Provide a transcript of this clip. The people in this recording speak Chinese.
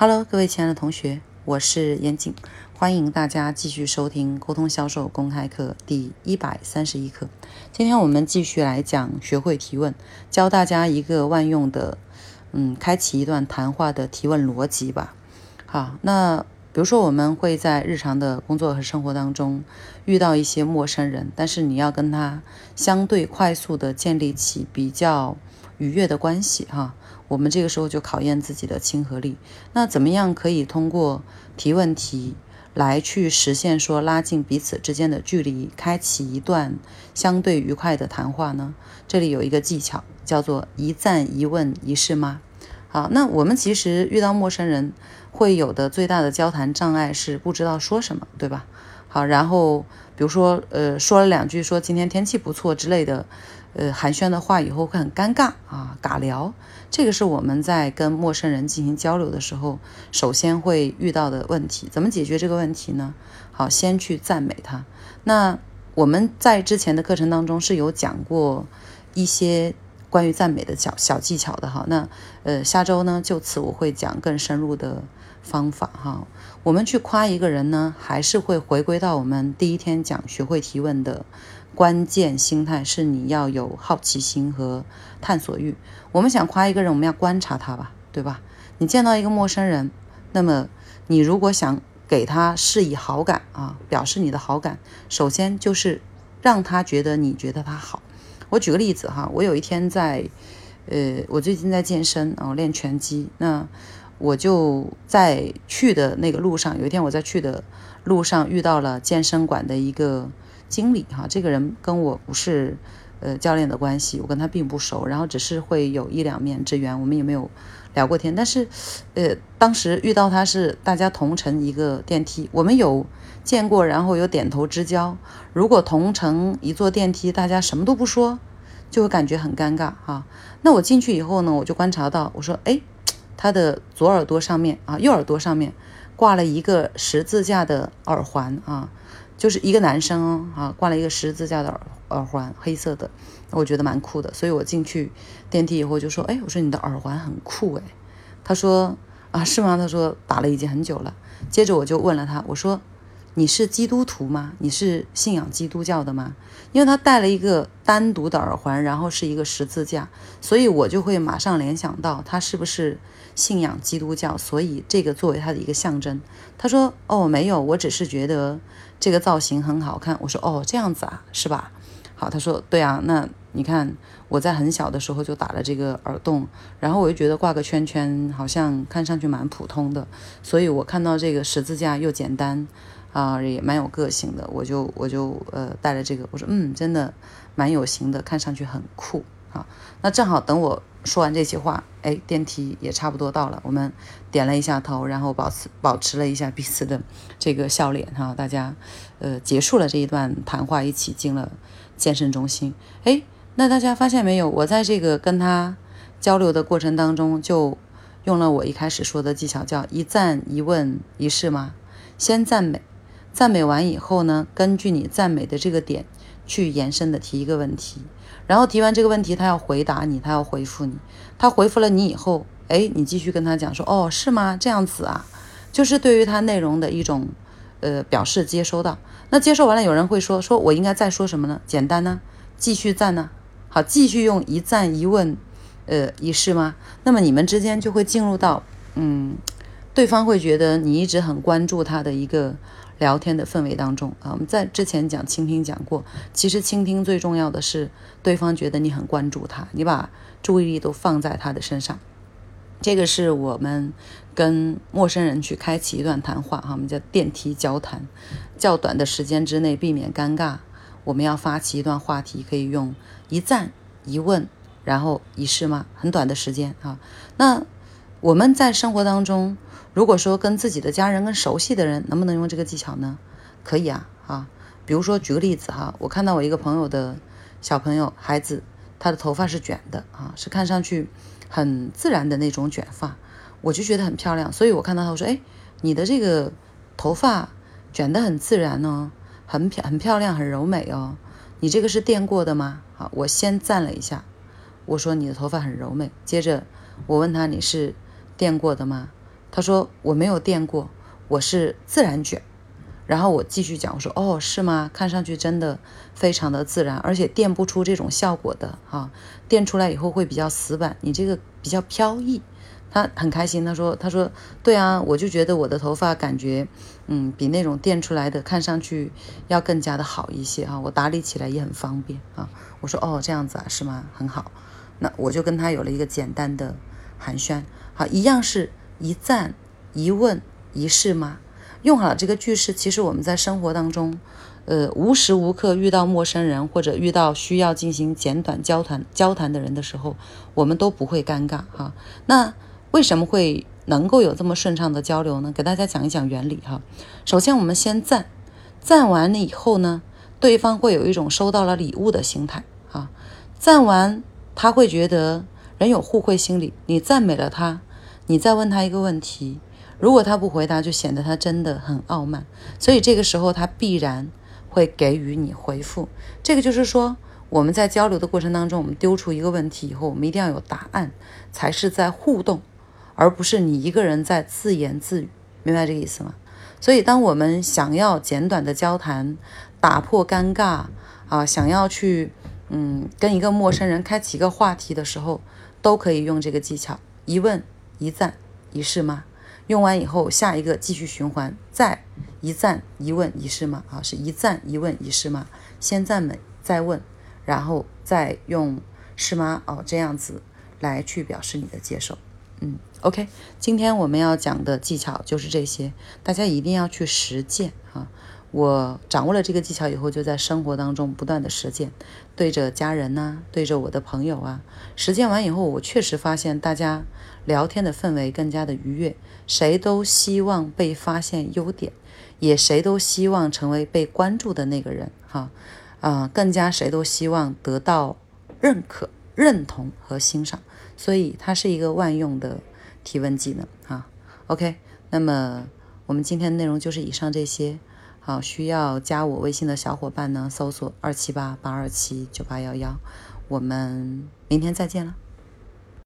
Hello，各位亲爱的同学，我是严谨，欢迎大家继续收听沟通销售公开课第一百三十一课。今天我们继续来讲学会提问，教大家一个万用的，嗯，开启一段谈话的提问逻辑吧。好，那比如说我们会在日常的工作和生活当中遇到一些陌生人，但是你要跟他相对快速的建立起比较愉悦的关系，哈。我们这个时候就考验自己的亲和力。那怎么样可以通过提问题来去实现说拉近彼此之间的距离，开启一段相对愉快的谈话呢？这里有一个技巧，叫做一赞一问一是吗？好，那我们其实遇到陌生人会有的最大的交谈障碍是不知道说什么，对吧？好，然后比如说呃说了两句说今天天气不错之类的。呃，寒暄的话以后会很尴尬啊，尬聊，这个是我们在跟陌生人进行交流的时候，首先会遇到的问题。怎么解决这个问题呢？好，先去赞美他。那我们在之前的课程当中是有讲过一些关于赞美的小小技巧的哈。那呃，下周呢，就此我会讲更深入的方法哈。我们去夸一个人呢，还是会回归到我们第一天讲学会提问的。关键心态是你要有好奇心和探索欲。我们想夸一个人，我们要观察他吧，对吧？你见到一个陌生人，那么你如果想给他示以好感啊，表示你的好感，首先就是让他觉得你觉得他好。我举个例子哈，我有一天在，呃，我最近在健身啊，练拳击。那我就在去的那个路上，有一天我在去的路上遇到了健身馆的一个。经理哈，这个人跟我不是呃教练的关系，我跟他并不熟，然后只是会有一两面之缘，我们也没有聊过天。但是，呃，当时遇到他是大家同乘一个电梯，我们有见过，然后有点头之交。如果同乘一座电梯，大家什么都不说，就会感觉很尴尬哈。那我进去以后呢，我就观察到，我说，哎，他的左耳朵上面啊，右耳朵上面挂了一个十字架的耳环啊。就是一个男生，啊，挂了一个十字架的耳耳环，黑色的，我觉得蛮酷的，所以我进去电梯以后就说，哎，我说你的耳环很酷哎，他说啊是吗？他说打了已经很久了。接着我就问了他，我说你是基督徒吗？你是信仰基督教的吗？因为他戴了一个单独的耳环，然后是一个十字架，所以我就会马上联想到他是不是信仰基督教，所以这个作为他的一个象征。他说哦没有，我只是觉得。这个造型很好看，我说哦这样子啊，是吧？好，他说对啊，那你看我在很小的时候就打了这个耳洞，然后我就觉得挂个圈圈好像看上去蛮普通的，所以我看到这个十字架又简单啊，也蛮有个性的，我就我就呃带了这个，我说嗯，真的蛮有型的，看上去很酷啊。那正好等我。说完这些话，哎，电梯也差不多到了。我们点了一下头，然后保持保持了一下彼此的这个笑脸哈。大家，呃，结束了这一段谈话，一起进了健身中心。哎，那大家发现没有？我在这个跟他交流的过程当中，就用了我一开始说的技巧，叫一赞一问一试吗？先赞美，赞美完以后呢，根据你赞美的这个点去延伸的提一个问题。然后提完这个问题，他要回答你，他要回复你。他回复了你以后，哎，你继续跟他讲说，哦，是吗？这样子啊，就是对于他内容的一种，呃，表示接收到。那接收完了，有人会说，说我应该再说什么呢？简单呢，继续赞呢？好，继续用一赞一问，呃，一试吗？那么你们之间就会进入到，嗯，对方会觉得你一直很关注他的一个。聊天的氛围当中啊，我们在之前讲倾听讲过，其实倾听最重要的是对方觉得你很关注他，你把注意力都放在他的身上。这个是我们跟陌生人去开启一段谈话哈，我们叫电梯交谈，较短的时间之内避免尴尬，我们要发起一段话题，可以用一赞一问，然后一试吗？很短的时间啊。那我们在生活当中。如果说跟自己的家人、跟熟悉的人，能不能用这个技巧呢？可以啊，啊，比如说举个例子哈，我看到我一个朋友的小朋友孩子，他的头发是卷的啊，是看上去很自然的那种卷发，我就觉得很漂亮，所以我看到他说，哎，你的这个头发卷得很自然哦，很漂很漂亮，很柔美哦，你这个是电过的吗？好，我先赞了一下，我说你的头发很柔美，接着我问他你是垫过的吗？他说我没有垫过，我是自然卷。然后我继续讲，我说哦，是吗？看上去真的非常的自然，而且垫不出这种效果的啊，垫出来以后会比较死板，你这个比较飘逸。他很开心，他说他说对啊，我就觉得我的头发感觉嗯比那种垫出来的看上去要更加的好一些啊，我打理起来也很方便啊。我说哦这样子啊是吗？很好，那我就跟他有了一个简单的寒暄，好，一样是一赞一问一试吗？用好了这个句式，其实我们在生活当中，呃，无时无刻遇到陌生人或者遇到需要进行简短交谈交谈的人的时候，我们都不会尴尬哈。那为什么会能够有这么顺畅的交流呢？给大家讲一讲原理哈。首先，我们先赞，赞完了以后呢，对方会有一种收到了礼物的心态啊。赞完，他会觉得人有互惠心理，你赞美了他，你再问他一个问题。如果他不回答，就显得他真的很傲慢，所以这个时候他必然会给予你回复。这个就是说，我们在交流的过程当中，我们丢出一个问题以后，我们一定要有答案，才是在互动，而不是你一个人在自言自语，明白这个意思吗？所以，当我们想要简短的交谈，打破尴尬啊，想要去嗯跟一个陌生人开启一个话题的时候，都可以用这个技巧：一问一赞一试吗？用完以后，下一个继续循环，再一赞一问一试吗？啊，是一赞一问一试吗？先赞美再问，然后再用是吗？哦，这样子来去表示你的接受。嗯，OK，今天我们要讲的技巧就是这些，大家一定要去实践啊。我掌握了这个技巧以后，就在生活当中不断的实践，对着家人呐，对着我的朋友啊，实践完以后，我确实发现大家聊天的氛围更加的愉悦，谁都希望被发现优点，也谁都希望成为被关注的那个人，哈，啊，更加谁都希望得到认可、认同和欣赏，所以它是一个万用的提问技能啊。OK，那么我们今天的内容就是以上这些。好，需要加我微信的小伙伴呢，搜索二七八八二七九八幺幺，我们明天再见了。